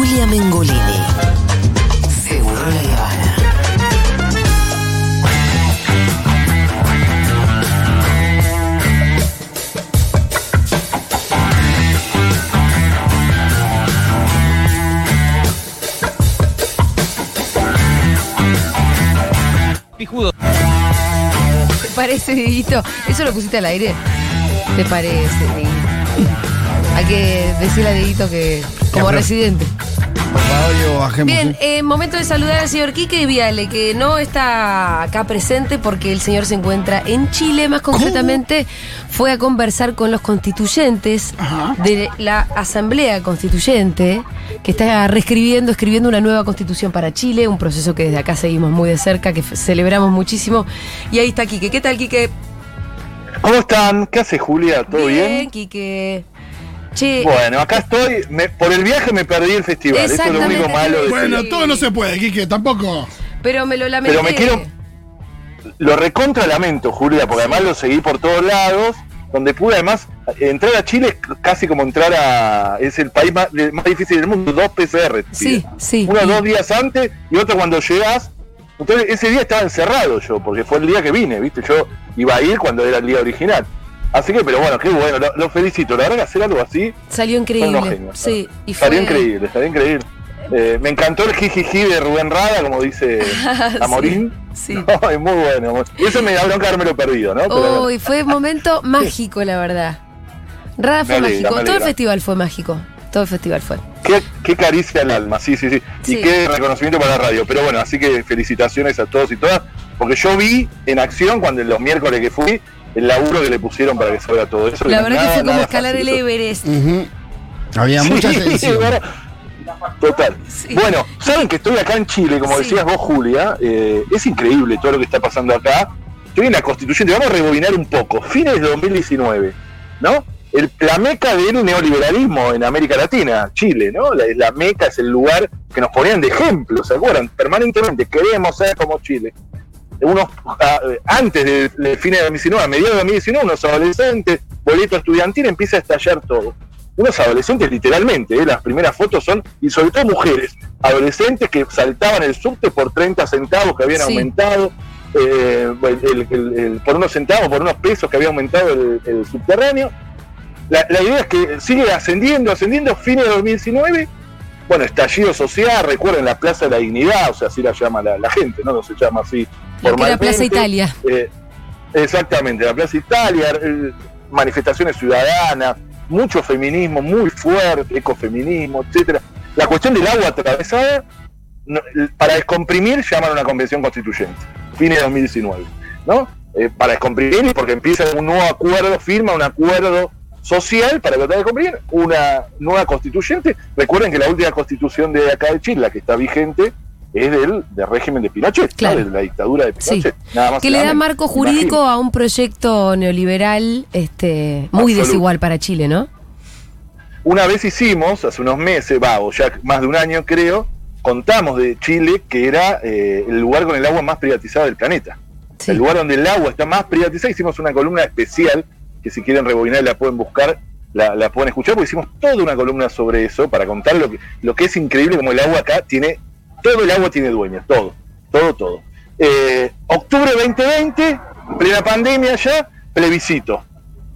Julia Mengolini. Seguro la Habana. Pijudo. ¿Te parece, Dieguito? ¿Eso lo pusiste al aire? ¿Te parece, Dieguito? Hay que decirle a Dieguito que, como residente. Por favor, yo bajemos. Bien, ¿eh? eh, momento de saludar al señor Quique Viale, que no está acá presente porque el señor se encuentra en Chile, más concretamente fue a conversar con los constituyentes Ajá. de la Asamblea Constituyente, que está reescribiendo, escribiendo una nueva constitución para Chile, un proceso que desde acá seguimos muy de cerca, que celebramos muchísimo. Y ahí está Quique. ¿Qué tal, Quique? ¿Cómo están? ¿Qué hace Julia? ¿Todo bien? Quique. Che, Bueno, acá estoy. Me- por el viaje me perdí el festival. Eso es lo único malo de Bueno, Sí. todo no se puede, Quique, tampoco. pero me lo lamenté. Pero me quiero- Lo recontra lamento, Julia, porque además lo seguí por todos lados. Donde pude además entrar a Chile es casi como entrar a. Es el país más, más difícil del mundo, dos PCR. Sí, sí. Uno dos días antes y otro cuando llegas. Entonces ese día estaba encerrado yo, porque fue el día que vine, ¿viste? Yo iba a ir cuando era el día original. Así que, pero bueno, qué bueno, lo, lo felicito. La verdad que hacer algo así Salió increíble. Sí, y fue. Estaría increíble, estaría increíble. Eh, me encantó el jijiji de Rubén Rada, como dice Amorín. Sí. No, es muy bueno. Y eso me da bronca haberme perdido, ¿no? Pero Uy, fue un momento mágico, la verdad. Rada fue alegra, mágico. Todo el festival fue mágico. Todo el festival fue. qué, qué caricia al alma, sí, sí, sí, Sí. Y qué reconocimiento para la radio. Pero bueno, así que felicitaciones a todos y todas. Porque yo vi en acción cuando los miércoles que fui el laburo que le pusieron para que salga todo eso. La verdad que nada, fue como escalar el fácil. Everest. Ujú. Había Sí, mucha tensión. bueno, Total. Sí. Bueno, saben que estoy acá en Chile, como Sí. decías vos, Julia. eh, es increíble todo lo que está pasando acá. Estoy en la constituyente. Vamos a rebobinar un poco. Fines de 2019, ¿no? El, la meca del neoliberalismo en América Latina, Chile, ¿no? La, la meca es el lugar que nos ponían de ejemplo, ¿se acuerdan? Permanentemente queremos ser como Chile. Unos, antes del de fines de 2019, a mediados de 2019, unos adolescentes, boleto estudiantil, empieza a estallar todo unos adolescentes literalmente, ¿eh? las primeras fotos son, y sobre todo mujeres, adolescentes que saltaban el subte por 30 centavos que habían Sí. aumentado, eh, el- el- el- por unos centavos, por unos pesos que había aumentado el, el subterráneo. La, la idea es que sigue ascendiendo, ascendiendo, fines de 2019, bueno, estallido social, recuerden la Plaza de la Dignidad, o sea, así la llama la, la gente, ¿no? No se llama así Lo que era Plaza. Italia. Eh, exactamente, la Plaza Italia, eh, manifestaciones ciudadanas, mucho feminismo muy fuerte, ecofeminismo, etcétera. La cuestión del agua atravesada, no, para descomprimir, llaman a una convención constituyente, fines de 2019, ¿no? Eh, para descomprimir y porque empieza un nuevo acuerdo, firma un acuerdo social para tratar de descomprimir una nueva constituyente. Recuerden que la última constitución de acá de Chile, la que está vigente, es del, del régimen de Pinochet, ¿no? Claro. de la dictadura de Sí. Pinochet. Nada más Que le da menos. marco jurídico a un proyecto neoliberal este, muy desigual para Chile, ¿no? Una vez hicimos, hace unos meses, va, o ya más de un año creo, contamos de Chile que era eh, el lugar con el agua más privatizado del planeta. Sí. El lugar donde el agua está más privatizada. Hicimos una columna especial, que si quieren rebobinar la pueden buscar, la, la pueden escuchar, porque hicimos toda una columna sobre eso, para contar lo que, lo que es increíble, como el agua acá tiene, todo el agua tiene dueños, todo, todo, todo. Eh, octubre 2020, plena pandemia ya, plebiscito.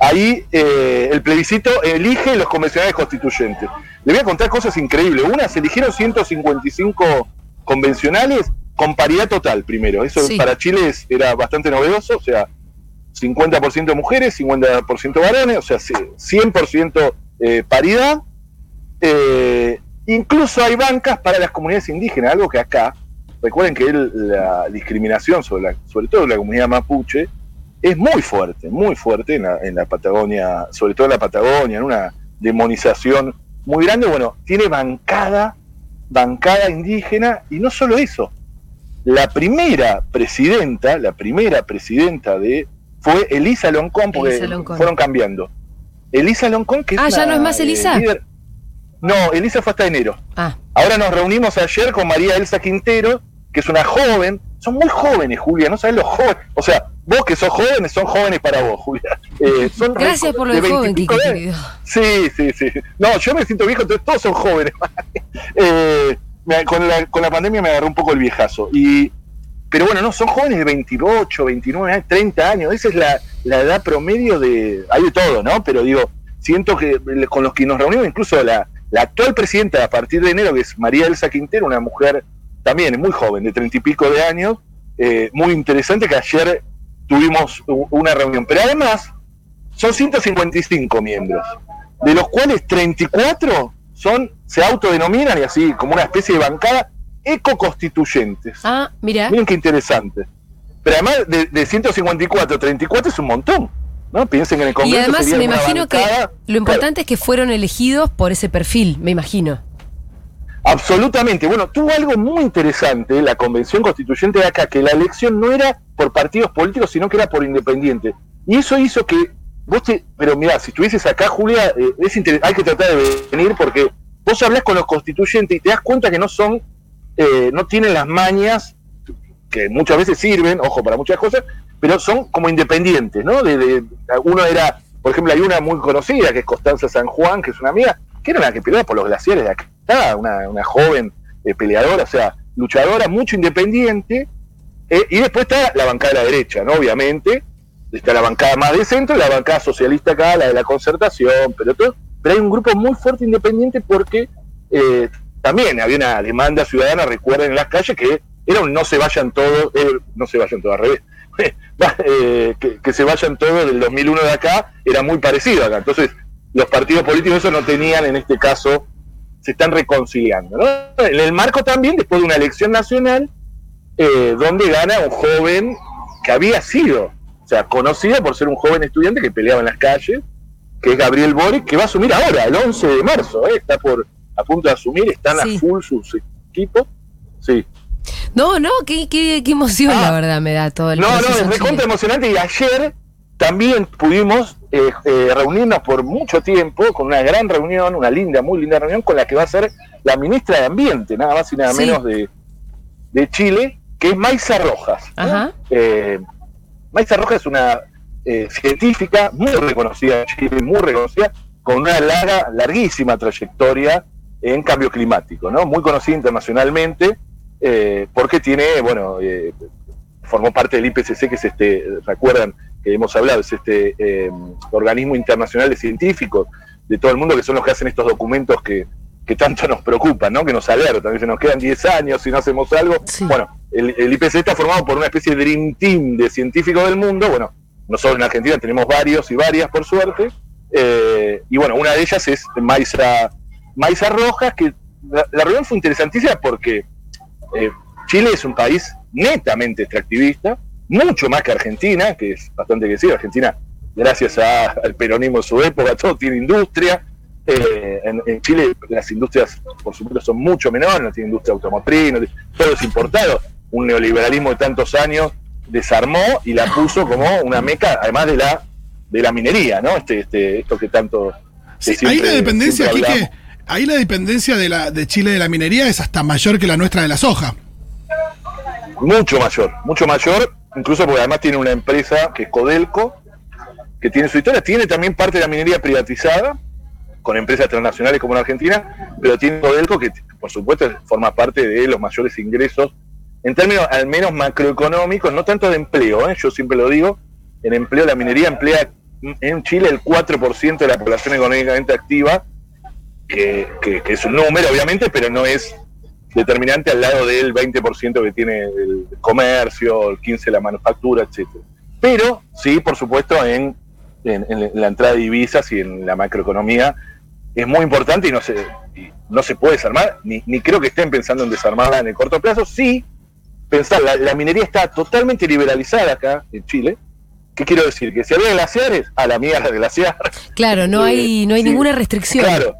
Ahí eh, el plebiscito elige los convencionales constituyentes. Le voy a contar cosas increíbles. Una, se eligieron 155 convencionales con paridad total primero. Eso Sí. para Chile era bastante novedoso, o sea, 50% mujeres, 50% varones, o sea, 100% eh, paridad. Eh, incluso hay bancas para las comunidades indígenas, algo que acá, recuerden que el- la discriminación sobre, la, sobre todo la comunidad mapuche es muy fuerte, muy fuerte en la, en la Patagonia, sobre todo en la Patagonia, en una demonización muy grande. Bueno, tiene bancada, bancada indígena, y no solo eso, la primera presidenta, la primera presidenta de fue Elisa Loncón, porque Elisa Loncón. fueron cambiando. Elisa Loncón, que es Ah, ¿ya una, no es más eh, Elisa? líder- No, Elisa fue hasta enero. Ah, Ahora nos reunimos ayer con María Elsa Quintero, que es una joven. Son muy jóvenes, Julia, no sabes los jóvenes. O sea, vos que sos jóvenes, son jóvenes para vos, Julia. Eh, son gracias por lo de de joven, 20 y Kike, pico de- querido. Sí, sí, sí. No, yo me siento viejo, entonces todos son jóvenes. Eh, con, la, con la pandemia me agarró un poco el viejazo. Y, pero bueno, no, son jóvenes de 28, 29, años, 30 años. Esa es la, la edad promedio de. Hay de todo, ¿no? Pero digo, siento que con los que nos reunimos, incluso la, la actual presidenta a partir de enero, que es María Elsa Quintero, una mujer también muy joven, de 30 y pico de años, eh, muy interesante, que ayer tuvimos una reunión. Pero además, son 155 miembros, de los cuales 34 son, se autodenominan y así como una especie de bancada ecoconstituyentes. Ah, mira. Miren qué interesante. Pero además de, de 154, 34 es un montón. ¿No? Piensen en el Y Congreso además sería me imagino que lo importante es que fueron elegidos por ese perfil, me imagino. Absolutamente. Bueno, tuvo algo muy interesante la Convención Constituyente de acá, que la elección no era por partidos políticos, sino que era por independientes. Y eso hizo que vos te... Pero mirá, si estuvieses acá, Julia, eh, es inter- hay que tratar de venir porque vos hablás con los constituyentes y te das cuenta que no son, eh, no tienen las mañas que muchas veces sirven, ojo, para muchas cosas, pero son como independientes, ¿no? De, uno era, por ejemplo, hay una muy conocida que es Constanza San Juan, que es una amiga, que era la que peleaba por los glaciares de acá, una, una joven eh, peleadora, o sea, luchadora, mucho independiente, eh, y después está la bancada de la derecha, ¿no? Obviamente, está la bancada más de centro, y la bancada socialista acá, la de la concertación, pero todo, pero hay un grupo muy fuerte independiente porque eh, también había una demanda ciudadana, recuerden en las calles, que era un no se vayan todos, eh, no se vayan todos al revés, eh, que, que se vayan todos del 2001 de acá, era muy parecido acá. Entonces, los partidos políticos eso no tenían en este caso, se están reconciliando. ¿no? En el marco también, después de una elección nacional, eh, donde gana un joven que había sido, o sea, conocido por ser un joven estudiante que peleaba en las calles, que es Gabriel Boric, que va a asumir ahora, el 11 de marzo, ¿eh? está por a punto de asumir, están Sí. a full sus equipos. Sí. No, no, qué, qué, qué emoción, Ah. la verdad, me da todo el No, no, es recontra emocionante y ayer también pudimos eh, eh, reunirnos por mucho tiempo con una gran reunión, una linda, muy linda reunión con la que va a ser la ministra de Ambiente, nada más y nada Sí. menos de, de Chile, que es Maisa Rojas. Ajá. Eh, Maisa Rojas es una eh, científica muy reconocida en Chile, muy reconocida, con una larga, larguísima trayectoria en cambio climático, ¿no? Muy conocida internacionalmente, eh, porque tiene, bueno, eh, formó parte del IPCC, que es este, recuerdan que hemos hablado, es este eh, organismo internacional de científicos de todo el mundo, que son los que hacen estos documentos que, que tanto nos preocupan, ¿no? Que nos alertan, dicen, nos quedan 10 años si no hacemos algo. Sí. Bueno, el, el IPCC está formado por una especie de Dream Team de científicos del mundo, bueno, nosotros en Argentina tenemos varios y varias, por suerte, eh, y bueno, una de ellas es Maisa, Maisa Rojas, que la, la reunión fue interesantísima porque eh, Chile es un país netamente extractivista, mucho más que Argentina, que es bastante que sí, Argentina, gracias a- al peronismo de su época, todo tiene industria. Eh, en, en Chile las industrias, por supuesto, son mucho menores, no tiene industria automotriz, no tiene- todo es importado. Un neoliberalismo de tantos años desarmó y la puso como una meca, además de la de la minería, ¿no? Este, este, esto que tanto Sí, que ahí siempre- la dependencia aquí que. Ahí la dependencia de la de Chile de la minería es hasta mayor que la nuestra de la soja. Mucho mayor, mucho mayor, incluso porque además tiene una empresa que es Codelco, que tiene su historia, tiene también parte de la minería privatizada, con empresas transnacionales como en Argentina, pero tiene Codelco que, por supuesto, forma parte de los mayores ingresos, en términos al menos macroeconómicos, no tanto de empleo, ¿eh? yo siempre lo digo, en empleo la minería emplea en Chile el 4% de la población económicamente activa, que, que- que es un número obviamente, pero no es determinante al lado del 20% que tiene el comercio, el 15% la manufactura, etcétera. Pero sí, por supuesto, en, en- en la entrada de divisas y en la macroeconomía es muy importante y no se, y no se puede desarmar, ni, ni creo que estén pensando en desarmarla en el corto plazo. Sí, pensar, la, la minería está totalmente liberalizada acá en Chile. ¿Qué quiero decir? Que si había glaciares, a la mierda de glaciar. Claro, no Eh, hay, no hay sí. ninguna restricción. Claro.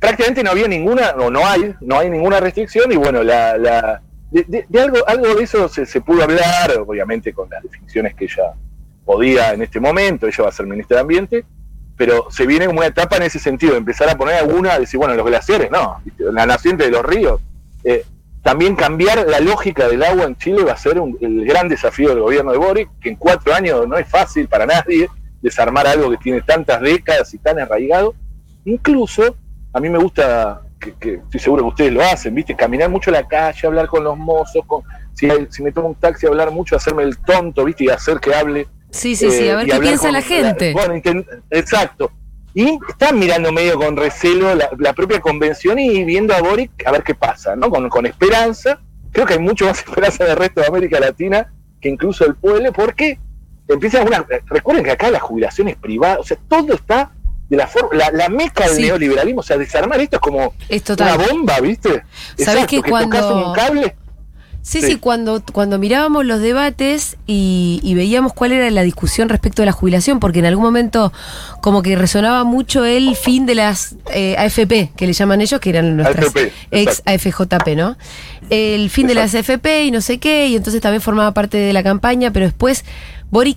Prácticamente no había ninguna, o no hay, no hay ninguna restricción y bueno, la, la de, de- algo, algo de eso se, pudo hablar, obviamente con las definiciones que ella podía en este momento, ella va a ser ministra de Ambiente, pero se viene como una etapa en ese sentido, empezar a poner alguna, decir, bueno, los glaciares, no, la naciente de los ríos. Eh, también cambiar la lógica del agua en Chile va a ser un- el gran desafío del gobierno de Boric, que en cuatro años no es fácil para nadie desarmar algo que tiene tantas décadas y tan arraigado. Incluso, a mí me gusta que, que estoy seguro que ustedes lo hacen, ¿viste? Caminar mucho a la calle, hablar con los mozos, con, si, me tomo un taxi, hablar mucho, hacerme el tonto, ¿viste? Y hacer que hable. Sí, sí, sí, eh, a ver y qué piensa con la gente. bueno, exacto. Y están mirando medio con recelo la, la propia convención y viendo a Boric a ver qué pasa, ¿no? Con, con esperanza. Creo que hay mucho más esperanza del resto de América Latina que incluso el pueblo, porque empiezan una. Recuerden que acá la jubilación es privada, o sea, todo está de la forma. La, la meca del Sí. neoliberalismo, o sea, desarmar esto es como Es una bomba, ¿viste? ¿Sabés que que cuando- un cable. Sí, Sí. sí, cuando, cuando mirábamos los debates y, y veíamos cuál era la discusión respecto de la jubilación, porque en algún momento como que resonaba mucho el fin de las eh, AFP, que le llaman ellos, que eran nuestras AFP, ex exacto. AFJP, ¿no? El fin de las AFP y no sé qué, y entonces también formaba parte de la campaña, pero después Boric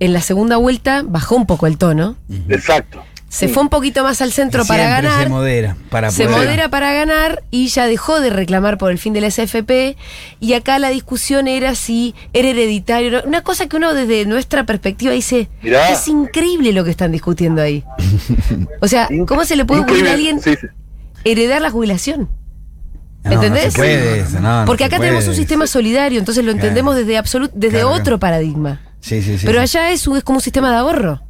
en la segunda vuelta bajó un poco el tono, Exacto. Se Sí. fue un poquito más al centro para ganar. se modera para Se poder- modera para ganar y ya dejó de reclamar por el fin de la SFP. Y acá la discusión era si era hereditario. Una cosa que uno desde nuestra perspectiva dice: Mirá. es increíble lo que están discutiendo ahí. O sea, ¿cómo se le puede ocurrir a alguien Sí, sí. heredar la jubilación? No, ¿Entendés? No se puede eso, no, no Porque se acá puede. tenemos un sistema solidario, entonces lo Claro. entendemos desde absolut desde Claro. otro paradigma. Sí, sí, sí. Pero allá es, un- es como un sistema de ahorro.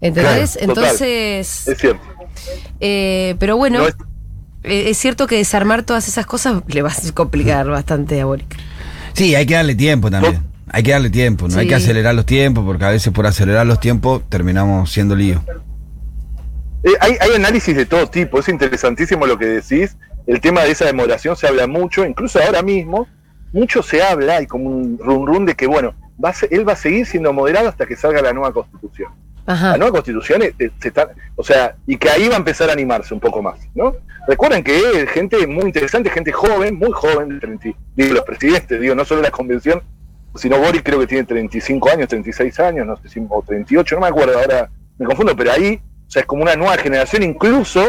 ¿Entendés? Claro, total. Entonces. Es cierto. eh, pero bueno. No es- Eh, Es cierto que desarmar todas esas cosas le va a complicar bastante a Boric. Sí, hay que darle tiempo también. Hay que darle tiempo, no hay que acelerar los tiempos, porque a veces por acelerar los tiempos terminamos siendo lío. Eh, hay, hay análisis de todo tipo, es interesantísimo lo que decís. El tema de esa demoración se habla mucho, incluso ahora mismo, mucho se habla, hay como un run run de que, bueno, va a ser- él va a seguir siendo moderado hasta que salga la nueva constitución. Ajá. La nueva constitución, eh, se está- o sea, y que ahí va a empezar a animarse un poco más, ¿no? Recuerden que eh, gente muy interesante, gente joven, muy joven, de 30 digo, los presidentes, digo, no solo la convención, sino Boris creo que tiene 35 años, 36 años, no sé si, o 38, no me acuerdo, ahora me confundo, pero ahí, o sea, es como una nueva generación, incluso,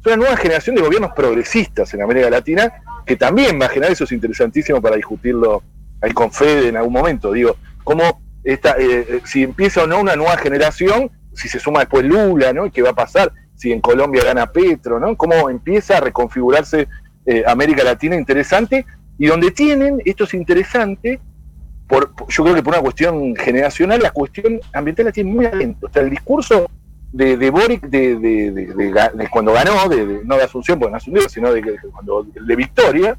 es una nueva generación de gobiernos progresistas en América Latina, que también va a generar, eso es interesantísimo para discutirlo ahí con Fede en algún momento, digo, cómo esta, eh, eh, si empieza o no una nueva generación, si se suma después Lula, ¿no? ¿Y ¿Qué va a pasar? Si en Colombia gana Petro, ¿no? ¿Cómo empieza a reconfigurarse eh, América Latina interesante? Y donde tienen, esto es interesante, por, yo creo que por una cuestión generacional, la cuestión ambiental la tiene muy adentro. O sea, el discurso de, de Boric de, de- cuando ganó, no de Asunción, porque no asumió, sino de, que- cuando, de Victoria,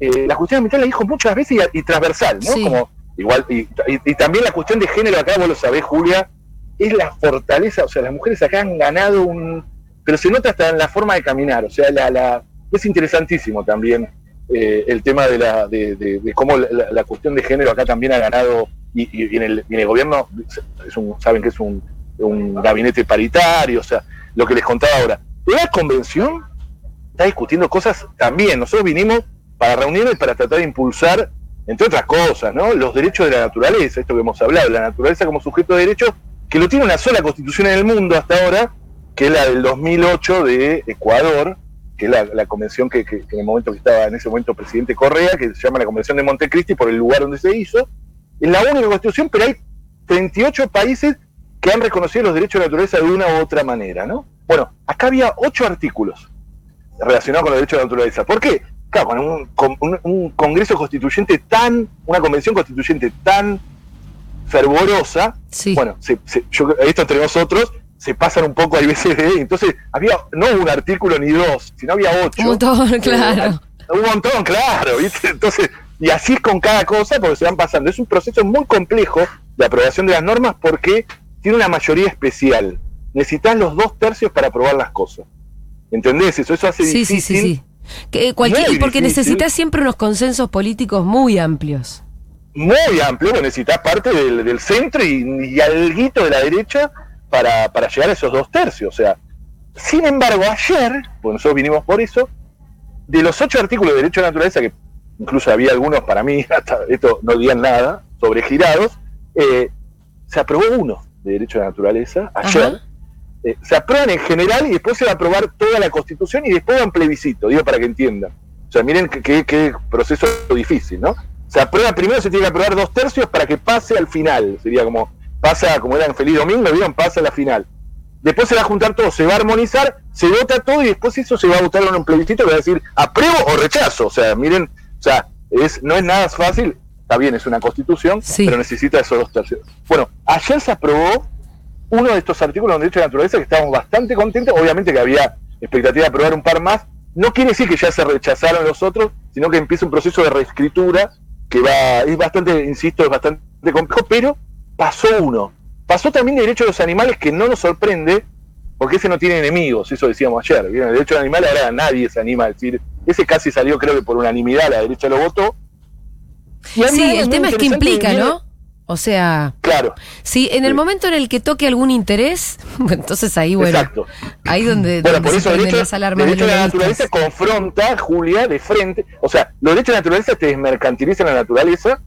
eh, la cuestión ambiental la dijo muchas veces y, y transversal, ¿no? Sí. Como igual, y, y- también la cuestión de género acá, vos lo sabés, Julia, es la fortaleza, o sea, las mujeres acá han ganado un... Pero se nota hasta en la forma de caminar, o sea, la, la, es interesantísimo también eh, el tema de, la, de, de- de cómo la, cuestión de género acá también ha ganado, y, y en, el, en el gobierno, es un, saben que es un, un gabinete paritario, o sea, lo que les contaba ahora. La convención está discutiendo cosas también, nosotros vinimos para reunirnos y para tratar de impulsar, entre otras cosas, ¿no? los derechos de la naturaleza, esto que hemos hablado, la naturaleza como sujeto de derechos, que lo tiene una sola constitución en el mundo hasta ahora, que es la del 2008 de Ecuador, que es la, convención que en el momento que estaba en ese momento presidente Correa, que se llama la Convención de Montecristi por el lugar donde se hizo, es la única constitución, pero hay 38 países que han reconocido los derechos de la naturaleza de una u otra manera, ¿no? Bueno, acá había ocho artículos relacionados con los derechos de la naturaleza. ¿Por qué? Claro, con un, con un- un congreso constituyente tan, una convención constituyente tan fervorosa, Sí. bueno, se- se- yo- esto entre nosotros se pasan un poco a veces de, entonces había no un artículo ni dos, sino había ocho. Un montón, claro. Un montón, claro, ¿viste? Entonces, y así es con cada cosa porque se van pasando. Es un proceso muy complejo de aprobación de las normas porque tiene una mayoría especial. Necesitas los dos tercios para aprobar las cosas. ¿Entendés? Eso, eso hace sí, difícil. sí, sí. Que, eh, cualquier- y porque necesitas siempre unos consensos políticos muy amplios. muy amplio, bueno, necesitas parte del, del centro y, y alguito de la derecha para, para llegar a esos dos tercios. O sea, sin embargo, ayer, pues nosotros vinimos por eso, de los ocho artículos de derecho de la naturaleza, que incluso había algunos para mí, hasta esto no digan nada, sobregirados, eh, se aprobó uno de derecho de la naturaleza ayer. Ajá. Eh, se aprueban en general y después se va a aprobar toda la constitución y después va en plebiscito, digo para que entiendan. O sea, miren qué, proceso difícil, ¿no? Se aprueba primero, se tiene que aprobar dos tercios para que pase al final. Sería como, pasa, como era en Feliz Domingo, ¿vieron? Pasa a la final. después se va a juntar todo, se va a armonizar, se vota todo y después eso se va a votar en un plebiscito que va a decir apruebo o rechazo. O sea, miren, o sea, es, no es nada fácil, está bien, es una constitución, Sí. pero necesita esos dos tercios. Bueno, ayer se aprobó uno de estos artículos de derecho de naturaleza que estábamos bastante contentos, obviamente que había expectativa de aprobar un par más, no quiere decir que ya se rechazaron los otros, sino que empieza un proceso de reescritura que va, es bastante, insisto, es bastante complejo, pero pasó uno. Pasó también el derecho de los animales que no nos sorprende, porque ese no tiene enemigos, eso decíamos ayer. ¿vieron? El derecho de animales ahora nadie se anima a decir, ese casi salió creo que por unanimidad, la derecha lo votó. Y Sí, el tema es que implica, ¿no? O sea, Claro, si en el Sí. momento en el que toque algún interés, entonces ahí, bueno, exacto. ahí donde, Bueno, donde por se eso las alarmas derecho de de la naturaleza confronta, Julia, de frente. O sea, los derechos de la naturaleza te desmercantilizan la naturaleza,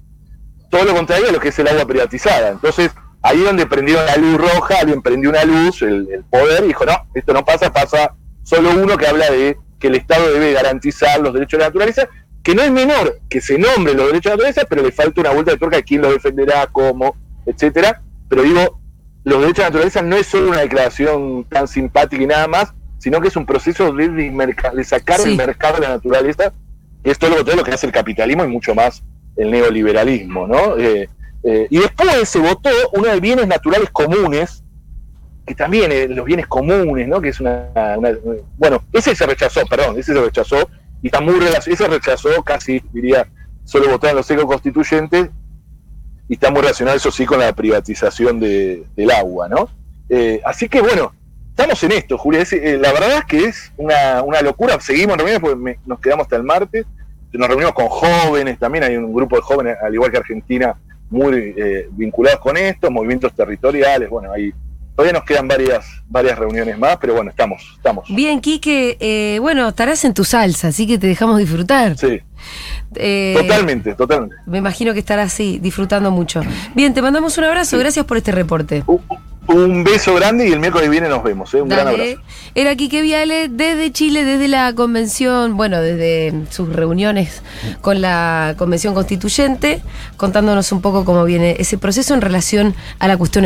todo lo contrario a lo que es el agua privatizada. Entonces, ahí donde prendieron la luz roja, alguien prendió una luz, el, el poder, y dijo, no, esto no pasa, pasa solo uno que habla de que el Estado debe garantizar los derechos de la naturaleza, que no es menor que se nombre los derechos de la naturaleza, pero le falta una vuelta de tuerca de quién lo defenderá, cómo, etcétera. Pero digo, los derechos de naturaleza no es solo una declaración tan simpática y nada más, sino que es un proceso de, sacar Sí. el mercado de la naturaleza, que es todo lo de lo que hace el capitalismo y mucho más el neoliberalismo, ¿no? Eh, eh, y después se votó uno de bienes naturales comunes, que también eh, los bienes comunes, ¿no? Que es una, una- Bueno, ese se rechazó, perdón, ese se rechazó, y está muy relacionado, ese rechazó casi, diría, solo votaron los ecoconstituyentes, y está muy relacionado eso sí con la privatización de- del agua, ¿no? Eh, así que bueno, estamos en esto, Julia. Es, eh, la verdad es que es una, una locura. Seguimos en porque nos quedamos hasta el martes. Nos reunimos con jóvenes, también hay un grupo de jóvenes, al igual que Argentina, muy eh, vinculados con esto, movimientos territoriales. Bueno, ahí todavía nos quedan varias, varias reuniones más, pero bueno, estamos, estamos. Bien, Quique, eh, bueno, estarás en tu salsa, así que te dejamos disfrutar. Sí, Eh, totalmente, totalmente. Me imagino que estarás así, disfrutando mucho. Bien, te mandamos un abrazo, gracias por este reporte. Un, un beso grande y el miércoles viene nos vemos. ¿eh? Un gran Dale. abrazo. Era Quique Viale desde Chile, desde la convención, bueno, desde sus reuniones con la convención constituyente, contándonos un poco cómo viene ese proceso en relación a la cuestión